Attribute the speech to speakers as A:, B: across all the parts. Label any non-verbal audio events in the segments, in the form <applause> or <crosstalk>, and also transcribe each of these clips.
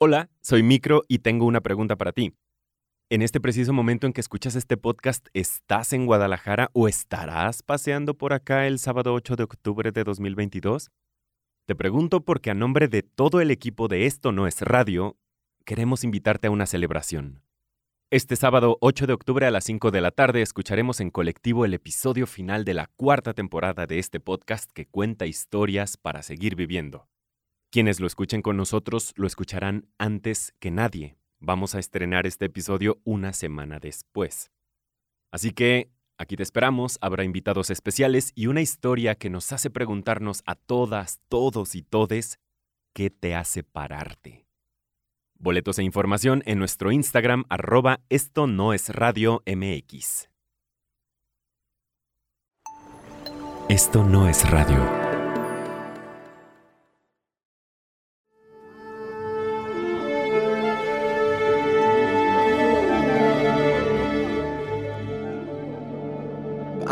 A: Hola, soy Micro y tengo una pregunta para ti. En este preciso momento en que escuchas este podcast, ¿estás en Guadalajara o estarás paseando por acá el sábado 8 de octubre de 2022? Te pregunto porque a nombre de todo el equipo de Esto No es Radio, queremos invitarte a una celebración. Este sábado 8 de octubre a las 5 de la tarde escucharemos en colectivo el episodio final de la cuarta temporada de este podcast que cuenta historias para seguir viviendo. Quienes lo escuchen con nosotros lo escucharán antes que nadie. Vamos a estrenar este episodio una semana después. Así que aquí te esperamos, habrá invitados especiales y una historia que nos hace preguntarnos a todas, todos y todes, ¿qué te hace pararte? Boletos e información en nuestro Instagram arroba esto no es radio MX. Esto no es radio.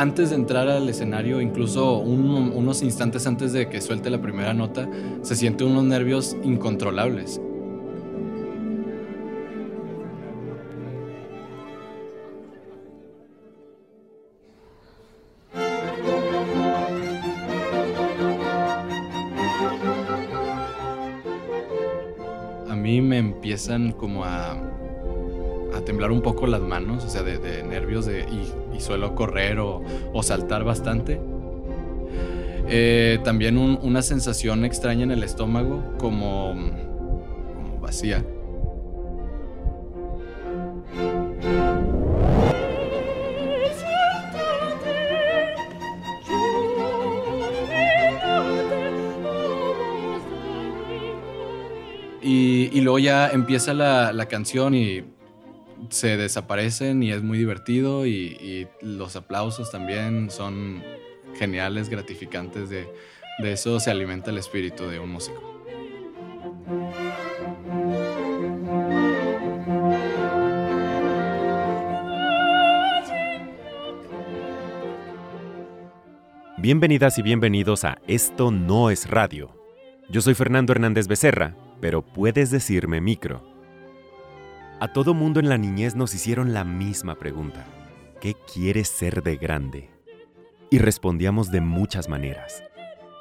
B: Antes de entrar al escenario, incluso unos instantes antes de que suelte la primera nota, se sienten unos nervios incontrolables. A mí me empiezan como a a temblar un poco las manos, o sea, de, nervios de, y, suelo correr o, saltar bastante. Eh, también una sensación extraña en el estómago, como, como vacía. Y, luego ya empieza la, la canción y se desaparecen y es muy divertido y, los aplausos también son geniales, gratificantes, de, de eso se alimenta el espíritu de un músico.
A: Bienvenidas y bienvenidos a Esto no es radio. Yo soy Fernando Hernández Becerra, pero puedes decirme micro. A todo mundo en la niñez nos hicieron la misma pregunta. ¿Qué quieres ser de grande? Y respondíamos de muchas maneras.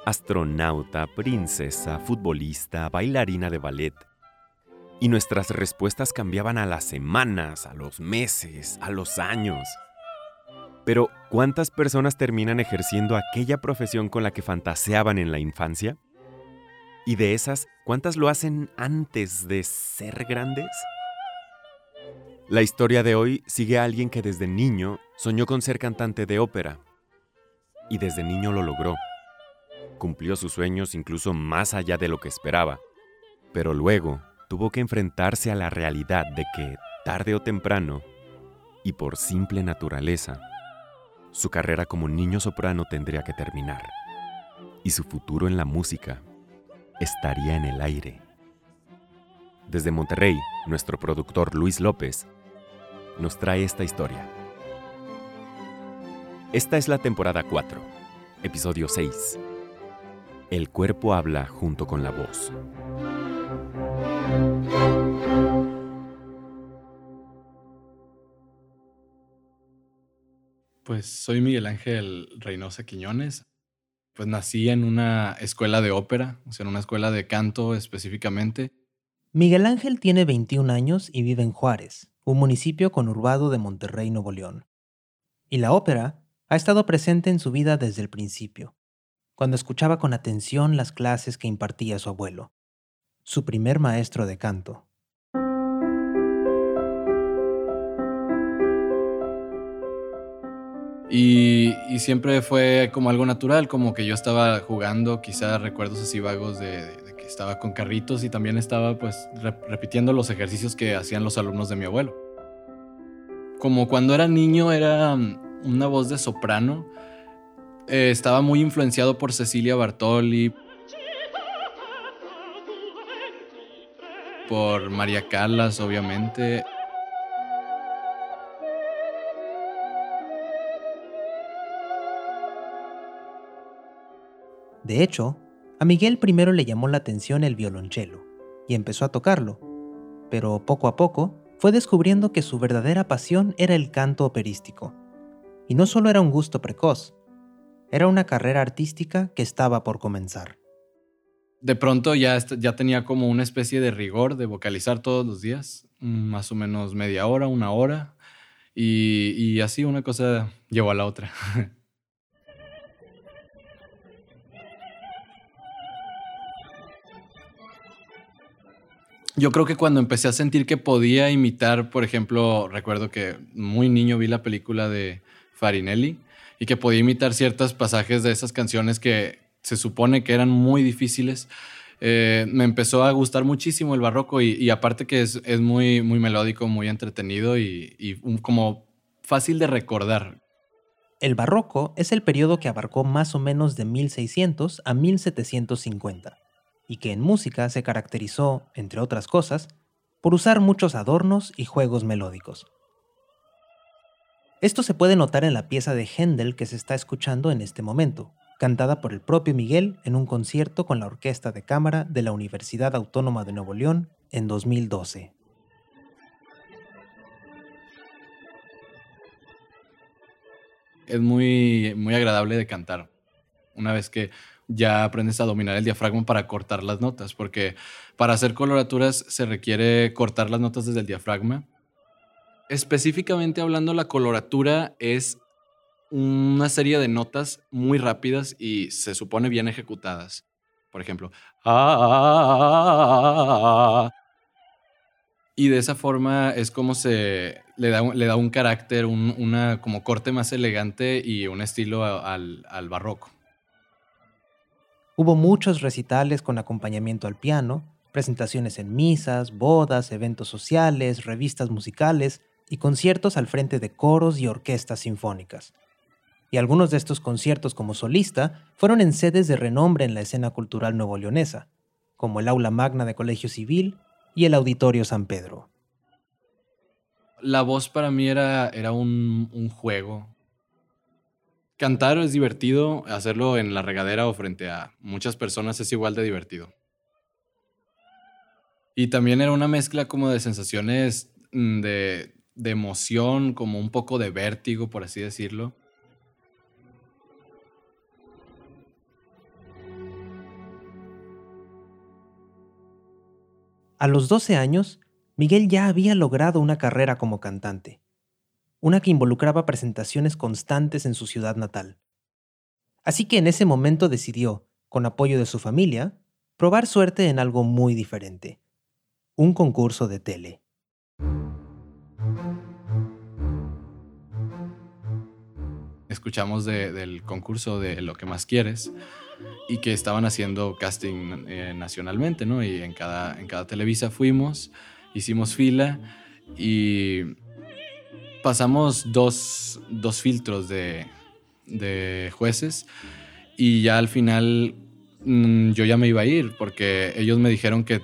A: Astronauta, princesa, futbolista, bailarina de ballet. Y nuestras respuestas cambiaban a las semanas, a los meses, a los años. Pero, ¿cuántas personas terminan ejerciendo aquella profesión con la que fantaseaban en la infancia? Y de esas, ¿cuántas lo hacen antes de ser grandes? La historia de hoy sigue a alguien que desde niño soñó con ser cantante de ópera. Y desde niño lo logró. Cumplió sus sueños incluso más allá de lo que esperaba. Pero luego tuvo que enfrentarse a la realidad de que, tarde o temprano, y por simple naturaleza, su carrera como niño soprano tendría que terminar. Y su futuro en la música estaría en el aire. Desde Monterrey, nuestro productor Luis López nos trae esta historia. Esta es la temporada 4, episodio 6. El cuerpo habla junto con la voz.
B: Pues soy Miguel Ángel Reynosa Quiñones. Pues nací en una escuela de ópera, o sea, en una escuela de canto específicamente.
C: Miguel Ángel tiene 21 años y vive en Juárez, un municipio conurbado de Monterrey, Nuevo León. Y la ópera ha estado presente en su vida desde el principio, cuando escuchaba con atención las clases que impartía su abuelo, su primer maestro de canto.
B: Y, siempre fue como algo natural, como que yo estaba jugando, quizá recuerdos así vagos de, estaba con carritos y también estaba pues repitiendo los ejercicios que hacían los alumnos de mi abuelo. Como cuando era niño era mm, una voz de soprano, eh, estaba muy influenciado por Cecilia Bartoli, por María Callas, obviamente.
C: De hecho, a Miguel primero le llamó la atención el violonchelo y empezó a tocarlo, pero poco a poco fue descubriendo que su verdadera pasión era el canto operístico. Y no solo era un gusto precoz, era una carrera artística que estaba por comenzar.
B: De pronto ya, ya tenía como una especie de rigor de vocalizar todos los días, mm, más o menos media hora, una hora, y, y así una cosa llevó a la otra. <laughs> Yo creo que cuando empecé a sentir que podía imitar, por ejemplo, recuerdo que muy niño vi la película de Farinelli y que podía imitar ciertos pasajes de esas canciones que se supone que eran muy difíciles. Eh, me empezó a gustar muchísimo el barroco y, aparte que es, muy, muy melódico, muy entretenido y, como fácil de recordar.
C: El barroco es el periodo que abarcó más o menos de 1600 a 1750 y que en música se caracterizó, entre otras cosas, por usar muchos adornos y juegos melódicos. Esto se puede notar en la pieza de Händel que se está escuchando en este momento, cantada por el propio Miguel en un concierto con la Orquesta de Cámara de la Universidad Autónoma de Nuevo León en 2012.
B: Es muy, muy agradable de cantar. Una vez que ya aprendes a dominar el diafragma para cortar las notas, porque para hacer coloraturas se requiere cortar las notas desde el diafragma. Específicamente hablando, la coloratura es una serie de notas muy rápidas y se supone bien ejecutadas. Por ejemplo, y de esa forma es como se le da, un carácter, un, una como corte más elegante y un estilo al barroco.
C: Hubo muchos recitales con acompañamiento al piano, presentaciones en misas, bodas, eventos sociales, revistas musicales y conciertos al frente de coros y orquestas sinfónicas. Y algunos de estos conciertos como solista fueron en sedes de renombre en la escena cultural nuevo-leonesa, como el Aula Magna de Colegio Civil y el Auditorio San Pedro.
B: La voz para mí era, era un, un juego, Cantar es divertido, hacerlo en la regadera o frente a muchas personas es igual de divertido. Y también era una mezcla como de sensaciones mm, de, de emoción, como un poco de vértigo, por así decirlo.
C: A los 12 años, Miguel ya había logrado una carrera como cantante una que involucraba presentaciones constantes en su ciudad natal. Así que en ese momento decidió, con apoyo de su familia, probar suerte en algo muy diferente, un concurso de tele.
B: Escuchamos del concurso de Lo que más quieres y que estaban haciendo casting eh, nacionalmente, ¿no? Y en cada, en cada Televisa fuimos, hicimos fila y pasamos dos, filtros de, jueces y ya al final mm, yo ya me iba a ir porque ellos me dijeron que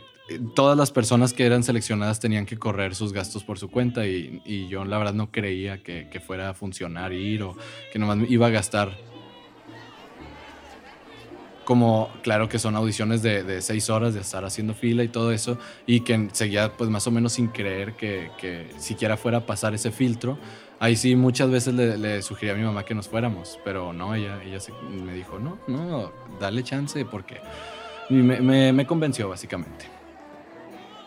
B: todas las personas que eran seleccionadas tenían que correr sus gastos por su cuenta y, yo la verdad no creía que, que, fuera a funcionar ir o que nomás iba a gastar como, claro que son audiciones de, seis horas de estar haciendo fila y todo eso, y que seguía pues más o menos sin creer que, que siquiera fuera a pasar ese filtro. Ahí sí muchas veces le, le sugerí a mi mamá que nos fuéramos, pero no, ella, ella me dijo, no, no, dale chance porque me, me, me convenció básicamente.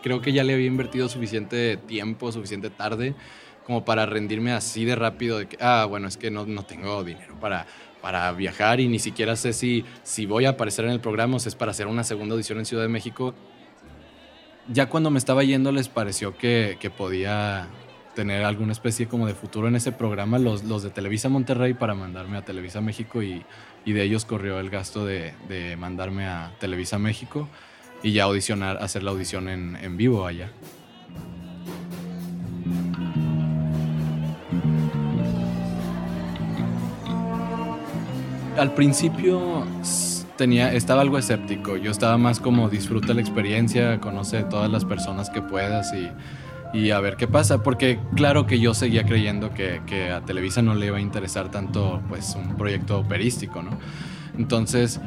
B: Creo que ya le había invertido suficiente tiempo, suficiente tarde como para rendirme así de rápido de que, ah, bueno, es que no, no tengo dinero para para viajar y ni siquiera sé si, si voy a aparecer en el programa o si es para hacer una segunda audición en Ciudad de México. Ya cuando me estaba yendo les pareció que, que podía tener alguna especie como de futuro en ese programa, los, los de Televisa Monterrey para mandarme a Televisa México y, y de ellos corrió el gasto de, de, mandarme a Televisa México y ya audicionar, hacer la audición en, en vivo allá. Al principio tenía, estaba algo escéptico. Yo estaba más como disfruta la experiencia, conoce todas las personas que puedas y, a ver qué pasa. Porque claro que yo seguía creyendo que, a Televisa no le iba a interesar tanto pues un proyecto operístico, ¿no? Entonces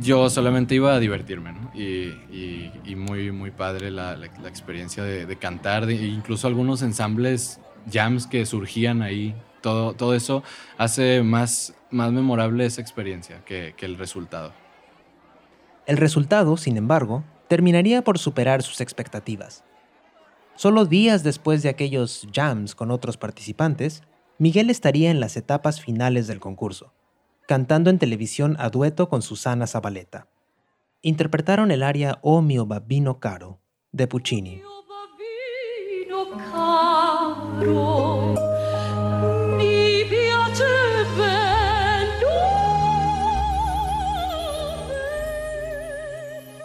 B: yo solamente iba a divertirme, ¿no? Y, muy, muy padre la, experiencia de, cantar, de, incluso algunos ensambles, jams que surgían ahí. Todo, todo eso hace más, más memorable esa experiencia que, que el resultado.
C: El resultado, sin embargo, terminaría por superar sus expectativas. Solo días después de aquellos jams con otros participantes, Miguel estaría en las etapas finales del concurso cantando en televisión a dueto con Susana Zabaleta. Interpretaron el aria O mio babbino caro de Puccini.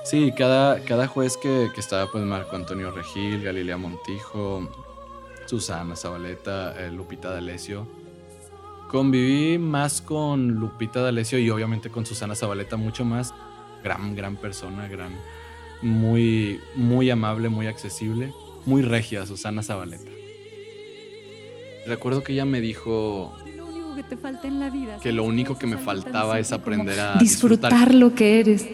B: Sí, cada, cada juez que, que, estaba, pues Marco Antonio Regil, Galilea Montijo, Susana Zabaleta, eh, Lupita D'Alessio, Conviví más con Lupita D'Alessio y obviamente con Susana Zabaleta mucho más. Gran, gran persona, gran, muy, muy amable, muy accesible, muy regia Susana Zabaleta. Recuerdo que ella me dijo
D: que te falta en la vida.
B: Que lo único que me faltaba es aprender a
D: disfrutar, disfrutar lo que eres.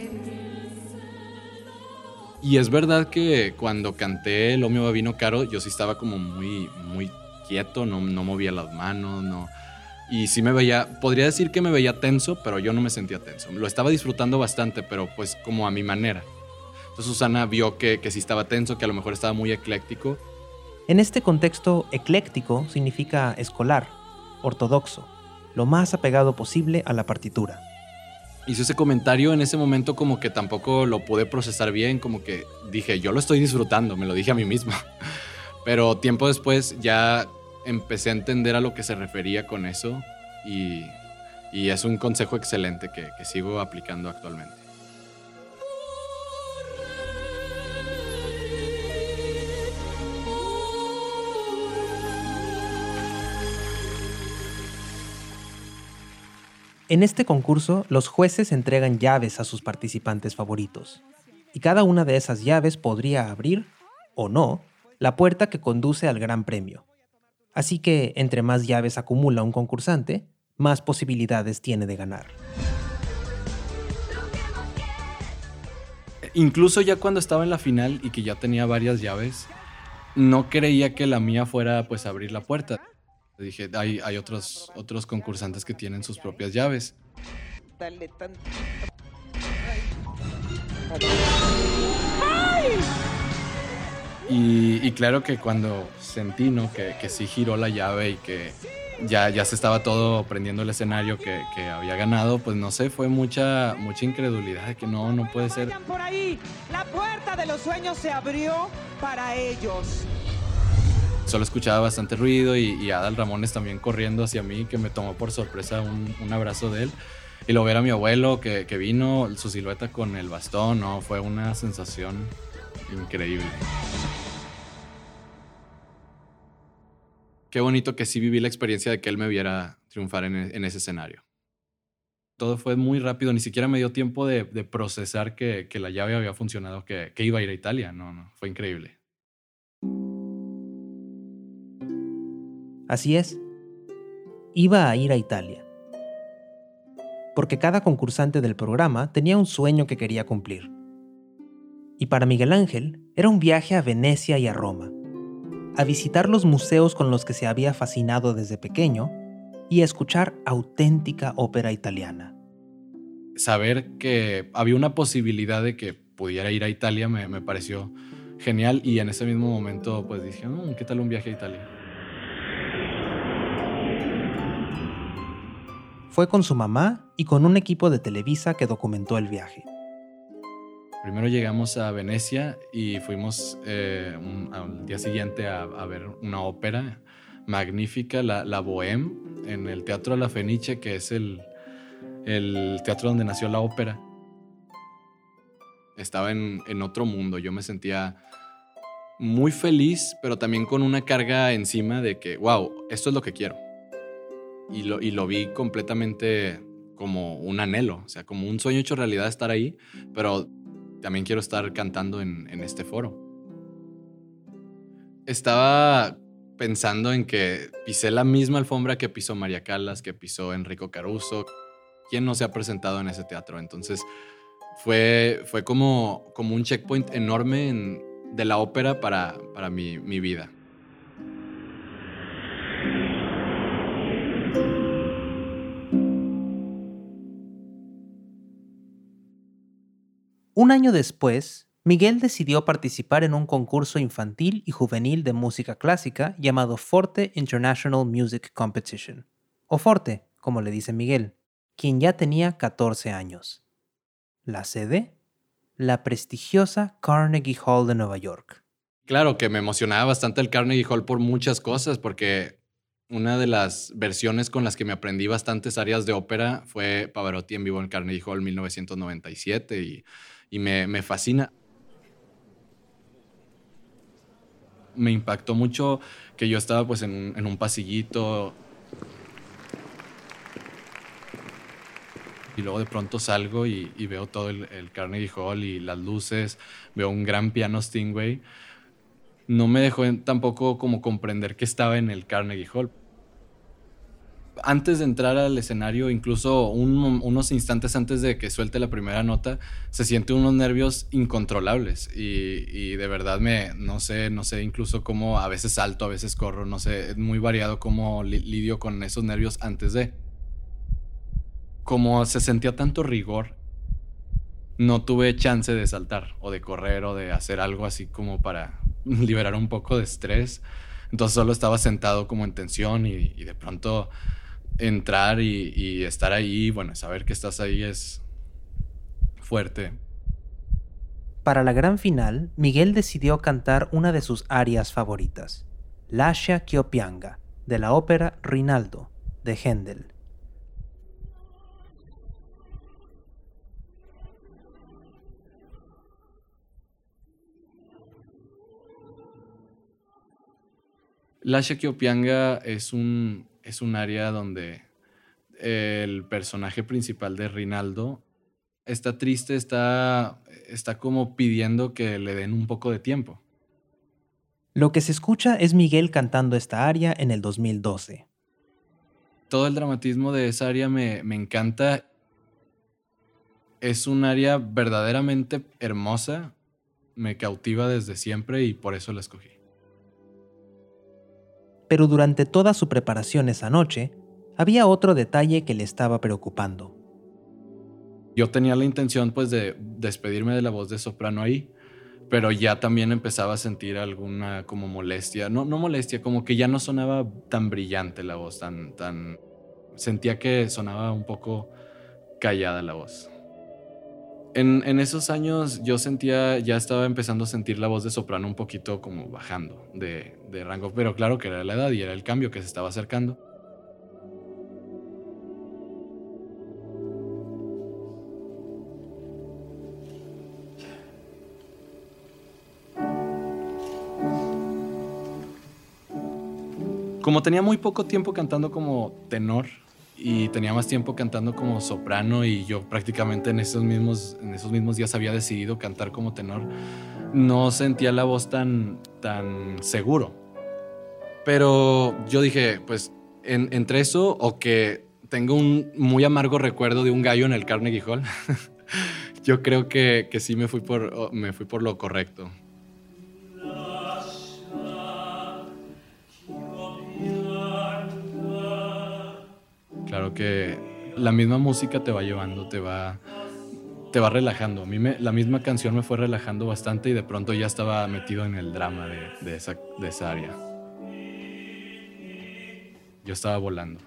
B: Y es verdad que cuando canté El Omio Babino Caro, yo sí estaba como muy, muy quieto, no, no movía las manos, no, y sí me veía, podría decir que me veía tenso, pero yo no me sentía tenso. Lo estaba disfrutando bastante, pero pues como a mi manera. Entonces Susana vio que, que sí estaba tenso, que a lo mejor estaba muy ecléctico.
C: En este contexto, ecléctico significa escolar, ortodoxo, lo más apegado posible a la partitura.
B: Hizo ese comentario en ese momento como que tampoco lo pude procesar bien, como que dije, yo lo estoy disfrutando, me lo dije a mí mismo. <laughs> Pero tiempo después ya empecé a entender a lo que se refería con eso y, es un consejo excelente que, que sigo aplicando actualmente.
C: En este concurso, los jueces entregan llaves a sus participantes favoritos, y cada una de esas llaves podría abrir, o no, la puerta que conduce al Gran Premio. Así que entre más llaves acumula un concursante, más posibilidades tiene de ganar.
B: Incluso ya cuando estaba en la final y que ya tenía varias llaves, no creía que la mía fuera pues abrir la puerta. Dije, hay, hay otros, otros concursantes que tienen sus propias llaves. Y, claro que cuando sentí ¿no? que, que, sí giró la llave y que ya, ya se estaba todo prendiendo el escenario que, que, había ganado, pues no sé, fue mucha, mucha incredulidad de que no, no puede ser.
E: Por ahí, la puerta de los sueños se abrió para ellos.
B: Solo escuchaba bastante ruido y, Adal Ramones también corriendo hacia mí, que me tomó por sorpresa un, un abrazo de él. Y lo ver a mi abuelo que, que vino, su silueta con el bastón, ¿no? Fue una sensación increíble. Qué bonito que sí viví la experiencia de que él me viera triunfar en, ese escenario. Todo fue muy rápido, ni siquiera me dio tiempo de, procesar que, la llave había funcionado, que, que iba a ir a Italia. No, no, fue increíble.
C: Así es, iba a ir a Italia. Porque cada concursante del programa tenía un sueño que quería cumplir. Y para Miguel Ángel era un viaje a Venecia y a Roma, a visitar los museos con los que se había fascinado desde pequeño y a escuchar auténtica ópera italiana.
B: Saber que había una posibilidad de que pudiera ir a Italia me, pareció genial y en ese mismo momento pues dije, mm, ¿qué tal un viaje a Italia?
C: Fue con su mamá y con un equipo de Televisa que documentó el viaje.
B: Primero llegamos a Venecia y fuimos eh, al día siguiente a, ver una ópera magnífica, la, la, Bohème, en el Teatro La Fenice, que es el, teatro donde nació la ópera. Estaba en otro mundo, yo me sentía muy feliz, pero también con una carga encima de que, wow, esto es lo que quiero. Y lo, y lo vi completamente como un anhelo, o sea, como un sueño hecho realidad estar ahí, pero también quiero estar cantando en, este foro. Estaba pensando en que pisé la misma alfombra que pisó María Callas, que pisó Enrico Caruso. ¿Quién no se ha presentado en ese teatro? Entonces, fue, fue como, como un checkpoint enorme de la ópera para, para mi, mi vida.
C: Un año después, Miguel decidió participar en un concurso infantil y juvenil de música clásica llamado Forte International Music Competition, o Forte, como le dice Miguel, quien ya tenía 14 años. La sede, la prestigiosa Carnegie Hall de Nueva York.
B: Claro que me emocionaba bastante el Carnegie Hall por muchas cosas, porque una de las versiones con las que me aprendí bastantes áreas de ópera fue Pavarotti en vivo en Carnegie Hall 1997 y y me, fascina. Me impactó mucho que yo estaba pues en, un pasillito y luego de pronto salgo y, veo todo el, el, Carnegie Hall y las luces, veo un gran piano Stingway. No me dejó tampoco como comprender que estaba en el Carnegie Hall antes de entrar al escenario, incluso unos instantes antes de que suelte la primera nota, se siente unos nervios incontrolables y, de verdad me, no sé, no sé incluso cómo a veces salto, a veces corro, no sé, es muy variado cómo lidio con esos nervios antes de. Como se sentía tanto rigor, no tuve chance de saltar o de correr o de hacer algo así como para <laughs> liberar un poco de estrés. Entonces solo estaba sentado como en tensión y de pronto entrar y, estar ahí, bueno, saber que estás ahí es fuerte.
C: Para la gran final, Miguel decidió cantar una de sus arias favoritas, Lascia Chiopianga, de la ópera Rinaldo, de Händel.
B: Lascia Chiopianga es un, es un área donde el personaje principal de Rinaldo está triste, está, está como pidiendo que le den un poco de tiempo.
C: Lo que se escucha es Miguel cantando esta aria en el 2012.
B: Todo el dramatismo de esa área me, me encanta. Es un área verdaderamente hermosa, me cautiva desde siempre y por eso la escogí
C: pero durante toda su preparación esa noche, había otro detalle que le estaba preocupando.
B: Yo tenía la intención pues de despedirme de la voz de soprano ahí, pero ya también empezaba a sentir alguna como molestia, no, no molestia, como que ya no sonaba tan brillante la voz, tan, tan... Sentía que sonaba un poco callada la voz. En, esos años yo sentía, ya estaba empezando a sentir la voz de soprano un poquito como bajando de, rango, pero claro que era la edad y era el cambio que se estaba acercando. Como tenía muy poco tiempo cantando como tenor, y tenía más tiempo cantando como soprano y yo prácticamente en esos mismos, en esos mismos días había decidido cantar como tenor, no sentía la voz tan, tan seguro. Pero yo dije, pues entre eso o que tengo un muy amargo recuerdo de un gallo en el Carnegie Hall, <laughs> yo creo que, que sí me fui, por, me fui por lo correcto. Que la misma música te va llevando, te va, te va relajando. A mí me, la misma canción me fue relajando bastante y de pronto ya estaba metido en el drama de, esa, de esa área. Yo estaba volando.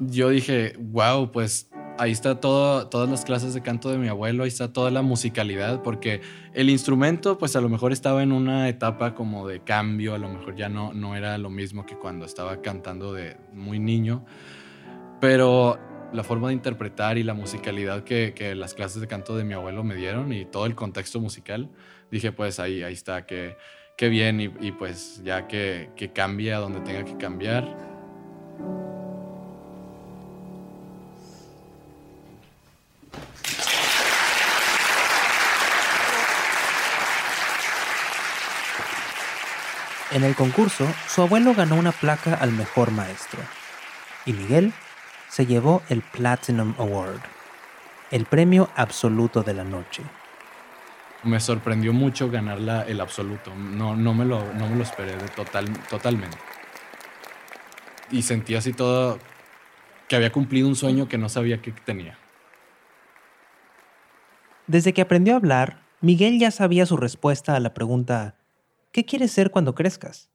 B: Yo dije, wow, pues ahí está todas las clases de canto de mi abuelo, ahí está toda la musicalidad, porque el instrumento pues a lo mejor estaba en una etapa como de cambio, a lo mejor ya no, no era lo mismo que cuando estaba cantando de muy niño, pero la forma de interpretar y la musicalidad que, que las clases de canto de mi abuelo me dieron y todo el contexto musical, dije pues ahí, ahí está, que, bien y, y, pues ya que, que cambie a donde tenga que cambiar
C: En el concurso, su abuelo ganó una placa al mejor maestro y Miguel se llevó el Platinum Award, el premio absoluto de la noche.
B: Me sorprendió mucho ganar la- el absoluto. No, no, me lo, no me lo esperé de total, totalmente. Y sentí así todo que había cumplido un sueño que no sabía que tenía.
C: Desde que aprendió a hablar, Miguel ya sabía su respuesta a la pregunta ¿qué quieres ser cuando crezcas?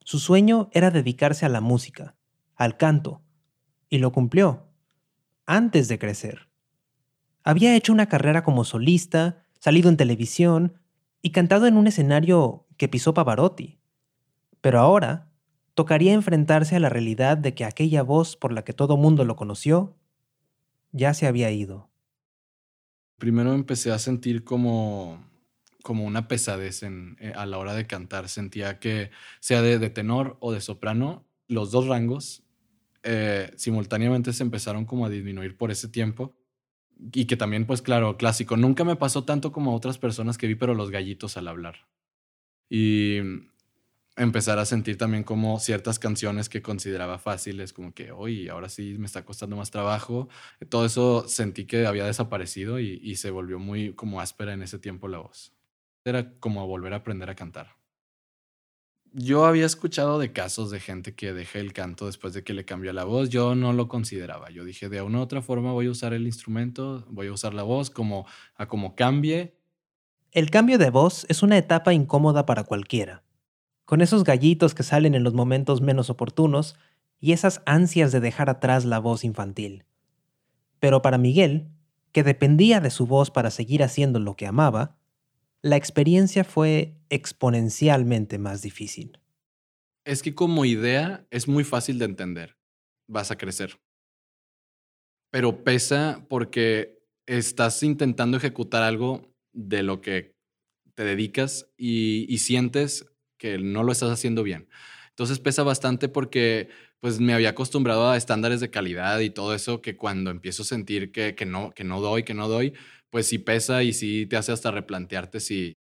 C: Su sueño era dedicarse a la música, al canto, y lo cumplió, antes de crecer. Había hecho una carrera como solista, salido en televisión y cantado en un escenario que pisó Pavarotti. Pero ahora tocaría enfrentarse a la realidad de que aquella voz por la que todo mundo lo conoció ya se había ido.
B: Primero empecé a sentir como, como una pesadez en- eh, a la hora de cantar. Sentía que, sea de, de tenor o de soprano, los dos rangos eh, simultáneamente se empezaron como a disminuir por ese tiempo. Y que también, pues claro, clásico. Nunca me pasó tanto como a otras personas que vi, pero los gallitos al hablar. Y empezar a sentir también como ciertas canciones que consideraba fáciles, como que, hoy ahora sí me está costando más trabajo. Todo eso sentí que había desaparecido y, y se volvió muy como áspera en ese tiempo la voz. Era como volver a aprender a cantar. Yo había escuchado de casos de gente que deja el canto después de que le cambió la voz. Yo no lo consideraba. Yo dije, de una u otra forma voy a usar el instrumento, voy a usar la voz como a como cambie.
C: El cambio de voz es una etapa incómoda para cualquiera. Con esos gallitos que salen en los momentos menos oportunos y esas ansias de dejar atrás la voz infantil. Pero para Miguel, que dependía de su voz para seguir haciendo lo que amaba, la experiencia fue exponencialmente más difícil.
B: Es que como idea es muy fácil de entender. Vas a crecer. Pero pesa porque estás intentando ejecutar algo de lo que te dedicas y, sientes que no lo estás haciendo bien. Entonces pesa bastante porque pues me había acostumbrado a estándares de calidad y todo eso que cuando empiezo a sentir que, que, no, que no doy, que no doy, pues sí pesa y sí te hace hasta replantearte si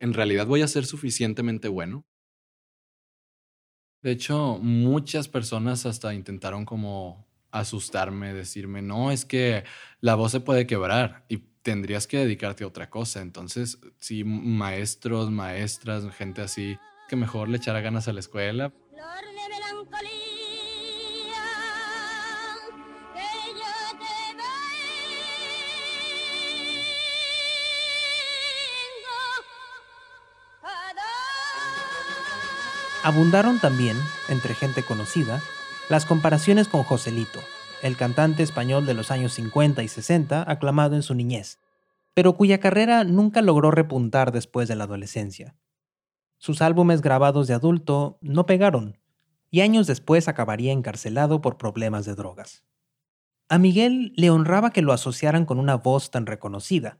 B: en realidad voy a ser suficientemente bueno. De hecho, muchas personas hasta intentaron como asustarme, decirme, no, es que la voz se puede quebrar y tendrías que dedicarte a otra cosa. Entonces, sí, maestros, maestras, gente así, que mejor le echara ganas a la escuela.
F: Flor de melancolía,
C: Abundaron también, entre gente conocida, las comparaciones con Joselito, el cantante español de los años 50 y 60 aclamado en su niñez, pero cuya carrera nunca logró repuntar después de la adolescencia. Sus álbumes grabados de adulto no pegaron, y años después acabaría encarcelado por problemas de drogas. A Miguel le honraba que lo asociaran con una voz tan reconocida,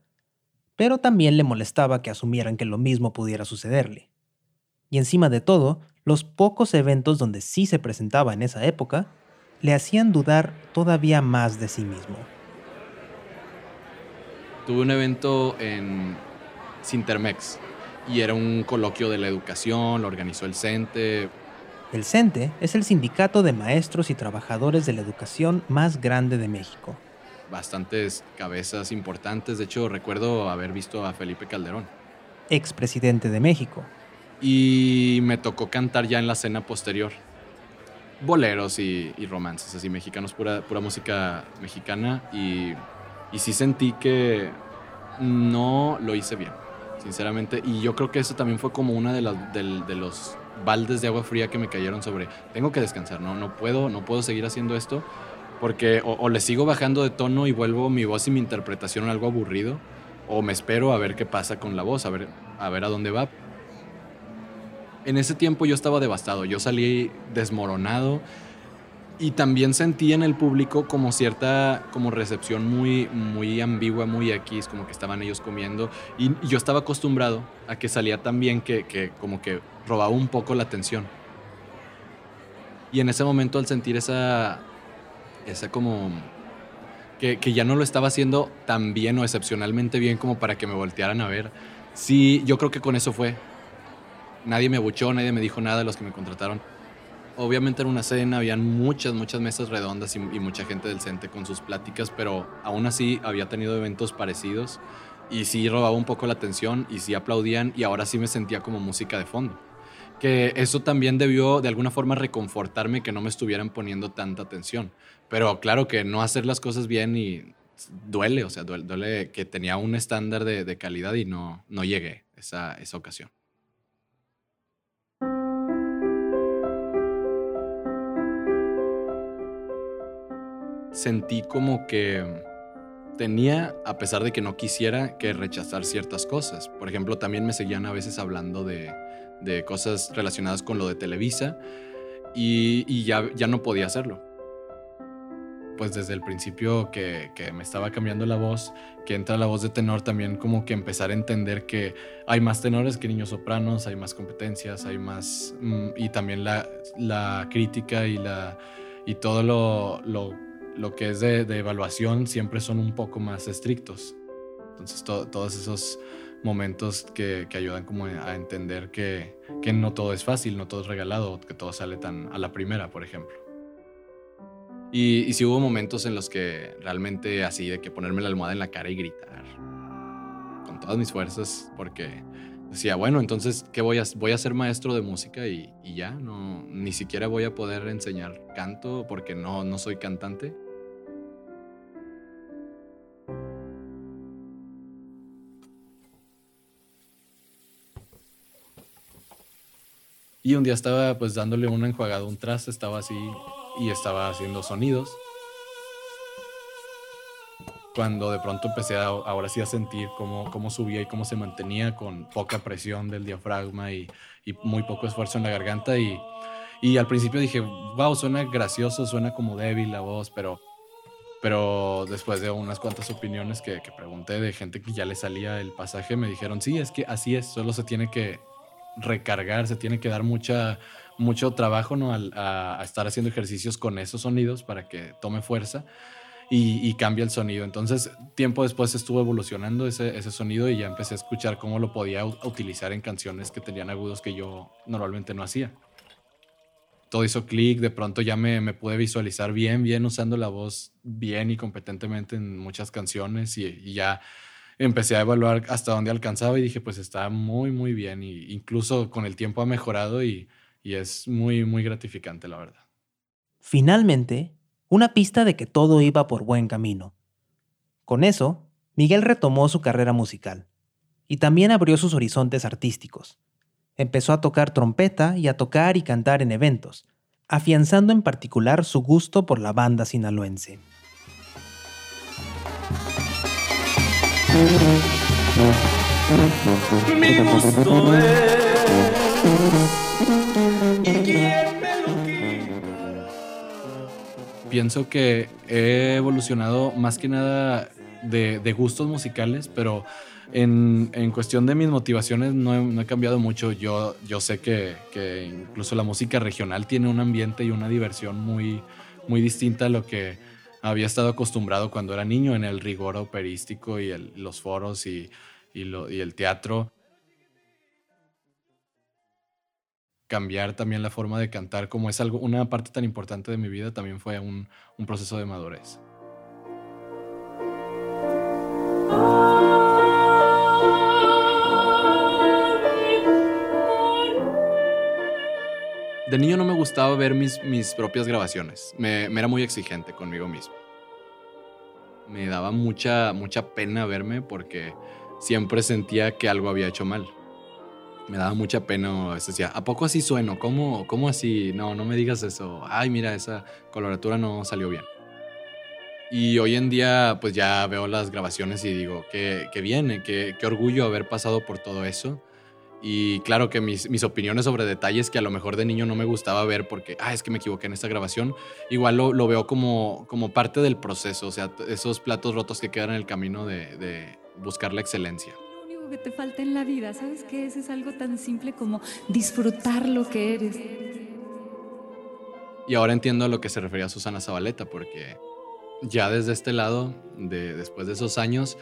C: pero también le molestaba que asumieran que lo mismo pudiera sucederle. Y encima de todo, los pocos eventos donde sí se presentaba en esa época le hacían dudar todavía más de sí mismo.
B: Tuve un evento en Sintermex y era un coloquio de la educación, lo organizó el CENTE.
C: El CENTE es el sindicato de maestros y trabajadores de la educación más grande de México.
B: Bastantes cabezas importantes. De hecho, recuerdo haber visto a Felipe Calderón.
C: Expresidente de México.
B: Y me tocó cantar ya en la cena posterior. Boleros y, romances, así mexicanos, pura, pura música mexicana. Y, y sí sentí que no lo hice bien, sinceramente. Y yo creo que eso también fue como una de, de los baldes de agua fría que me cayeron sobre, tengo que descansar, no, no puedo, no puedo seguir haciendo esto. Porque o, o le sigo bajando de tono y vuelvo mi voz y mi interpretación algo aburrido, o me espero a ver qué pasa con la voz, a ver a, ver a dónde va. En ese tiempo yo estaba devastado, yo salí desmoronado y también sentí en el público como cierta como recepción muy muy ambigua, muy X, como que estaban ellos comiendo y, yo estaba acostumbrado a que salía tan bien que, que como que robaba un poco la atención. Y en ese momento al sentir esa esa como que, que ya no lo estaba haciendo tan bien o excepcionalmente bien como para que me voltearan a ver. Sí, yo creo que con eso fue. Nadie me abuchó, nadie me dijo nada de los que me contrataron. Obviamente era una cena, habían muchas, muchas mesas redondas y, mucha gente del CENTE con sus pláticas, pero aún así había tenido eventos parecidos y sí robaba un poco la atención y sí aplaudían y ahora sí me sentía como música de fondo. Que eso también debió de alguna forma reconfortarme que no me estuvieran poniendo tanta atención. Pero claro que no hacer las cosas bien y duele, o sea, duele, duele que tenía un estándar de, de calidad y no, no llegué esa, esa ocasión. Sentí como que tenía, a pesar de que no quisiera, que rechazar ciertas cosas. Por ejemplo, también me seguían a veces hablando de, de cosas relacionadas con lo de Televisa y, y ya, ya no podía hacerlo. Pues desde el principio que, que, me estaba cambiando la voz, que entra la voz de tenor, también como que empezar a entender que hay más tenores que niños sopranos, hay más competencias, hay más... Mm, y también la, la crítica y, la, y todo lo, lo lo que es de, de, evaluación siempre son un poco más estrictos. Entonces, to, todos esos momentos que, que, ayudan como a entender que, que no todo es fácil, no todo es regalado, que todo sale tan a la primera, por ejemplo. Y, y sí hubo momentos en los que realmente así de que ponerme la almohada en la cara y gritar con todas mis fuerzas, porque decía, bueno, entonces, ¿qué voy a, voy a ser maestro de música y, y, ya? No, ni siquiera voy a poder enseñar canto porque no, no soy cantante. Y un día estaba pues dándole una enjuagada un traste, estaba así y estaba haciendo sonidos. Cuando de pronto empecé a, ahora sí a sentir cómo, cómo subía y cómo se mantenía con poca presión del diafragma y, muy poco esfuerzo en la garganta. Y, y al principio dije, wow, suena gracioso, suena como débil la voz, pero, pero después de unas cuantas opiniones que pregunté de gente que ya le salía el pasaje, me dijeron, sí, es que así es, solo se tiene que recargar, se tiene que dar mucha, mucho trabajo ¿no? a, estar haciendo ejercicios con esos sonidos para que tome fuerza y, y cambie el sonido. Entonces, tiempo después estuvo evolucionando ese, ese, sonido y ya empecé a escuchar cómo lo podía utilizar en canciones que tenían agudos que yo normalmente no hacía. Todo hizo clic, de pronto ya me, me, pude visualizar bien, bien usando la voz bien y competentemente en muchas canciones y ya empecé a evaluar hasta dónde alcanzaba y dije, pues está muy, muy bien. Y incluso con el tiempo ha mejorado y, y es muy, muy gratificante, la verdad.
C: Finalmente, una pista de que todo iba por buen camino. Con eso, Miguel retomó su carrera musical y también abrió sus horizontes artísticos. Empezó a tocar trompeta y a tocar y cantar en eventos, afianzando en particular su gusto por la banda sinaloense.
B: Pienso que he evolucionado más que nada de, de gustos musicales, pero en, en, cuestión de mis motivaciones no he, no he cambiado mucho. Yo, yo sé que, que, incluso la música regional tiene un ambiente y una diversión muy, muy distinta a lo que había estado acostumbrado cuando era niño en el rigor operístico y los foros y, el teatro. Cambiar también la forma de cantar, como es algo, una parte tan importante de mi vida, también fue un proceso de madurez. De niño no me gustaba ver mis, mis propias grabaciones. Me, era muy exigente conmigo mismo. Me daba mucha, mucha pena verme porque siempre sentía que algo había hecho mal. Me daba mucha pena. Decía, ¿a poco así sueno? ¿Cómo, ¿Cómo así? No, no me digas eso. Ay, mira, esa coloratura no salió bien. Y hoy en día, pues ya veo las grabaciones y digo, qué, qué bien, qué, qué orgullo haber pasado por todo eso y claro que mis, mis, opiniones sobre detalles que a lo mejor de niño no me gustaba ver porque, ah, es que me equivoqué en esta grabación, igual lo, lo veo como, como parte del proceso, o sea, esos platos rotos que quedan en el camino de, de buscar la excelencia.
D: Lo único que te falta en la vida, ¿sabes qué es? Es algo tan simple como disfrutar lo que eres.
B: Y ahora entiendo a lo que se refería Susana Zabaleta, porque ya desde este lado, de, después de esos años,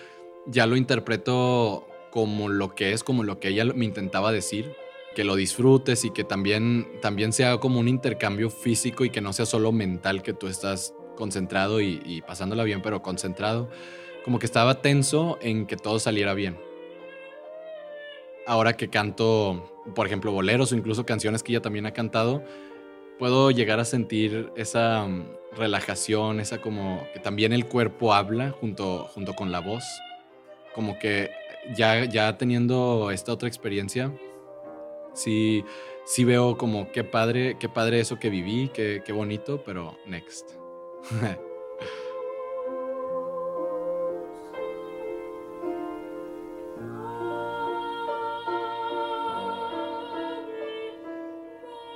B: ya lo interpreto como lo que es, como lo que ella me intentaba decir, que lo disfrutes y que también, también sea como un intercambio físico y que no sea solo mental que tú estás concentrado y, y pasándola bien, pero concentrado. Como que estaba tenso en que todo saliera bien. Ahora que canto, por ejemplo, boleros o incluso canciones que ella también ha cantado, puedo llegar a sentir esa mm, relajación, esa como que también el cuerpo habla junto, junto con la voz. Como que ya, ya teniendo esta otra experiencia, sí, sí veo como qué padre, qué padre eso que viví, qué, qué bonito, pero next. <laughs>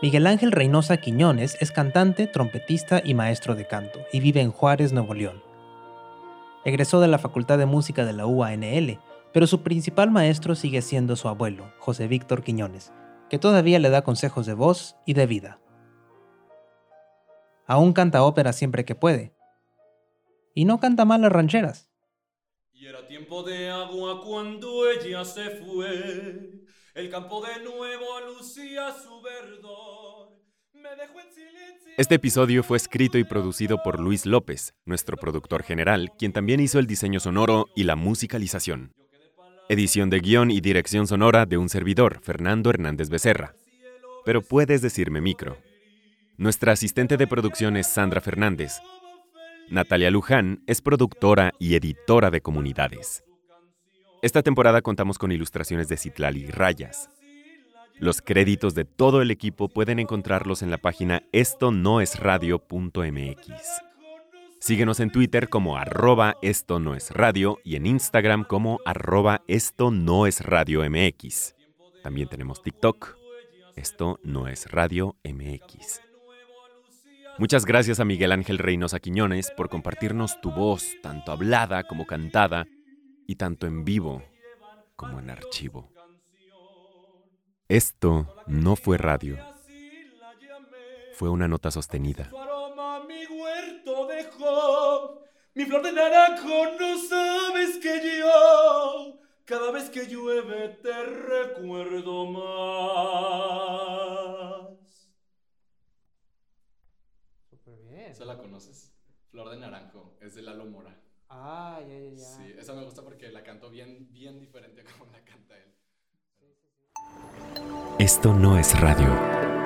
C: Miguel Ángel Reynosa Quiñones es cantante, trompetista y maestro de canto, y vive en Juárez, Nuevo León. Egresó de la Facultad de Música de la UANL, pero su principal maestro sigue siendo su abuelo, José Víctor Quiñones, que todavía le da consejos de voz y de vida. Aún canta ópera siempre que puede. Y no canta mal las rancheras.
G: Y era tiempo de agua cuando ella se fue. El campo de nuevo lucía su verdor. Me dejó en silencio.
A: Este episodio fue escrito y producido por Luis López, nuestro productor general, quien también hizo el diseño sonoro y la musicalización. Edición de guion y dirección sonora de un servidor, Fernando Hernández Becerra. Pero puedes decirme micro. Nuestra asistente de producción es Sandra Fernández. Natalia Luján es productora y editora de comunidades. Esta temporada contamos con ilustraciones de Citlali Rayas. Los créditos de todo el equipo pueden encontrarlos en la página esto no es radio.mx. Síguenos en Twitter como arroba esto no es radio y en Instagram como arroba esto no es radio MX. También tenemos TikTok. Esto no es radio MX. Muchas gracias a Miguel Ángel Reynosa Quiñones por compartirnos tu voz, tanto hablada como cantada, y tanto en vivo como en archivo. Esto no fue radio, fue una nota sostenida.
G: Mi flor de naranjo, no sabes que yo, cada vez que llueve te recuerdo más.
C: Súper bien.
B: ¿Esa la conoces? Flor de Naranjo, es de Lalo Mora.
C: Ah, ya, ya, ya.
B: Sí, esa me gusta porque la canto bien, bien diferente a como la canta él.
A: Esto no es radio.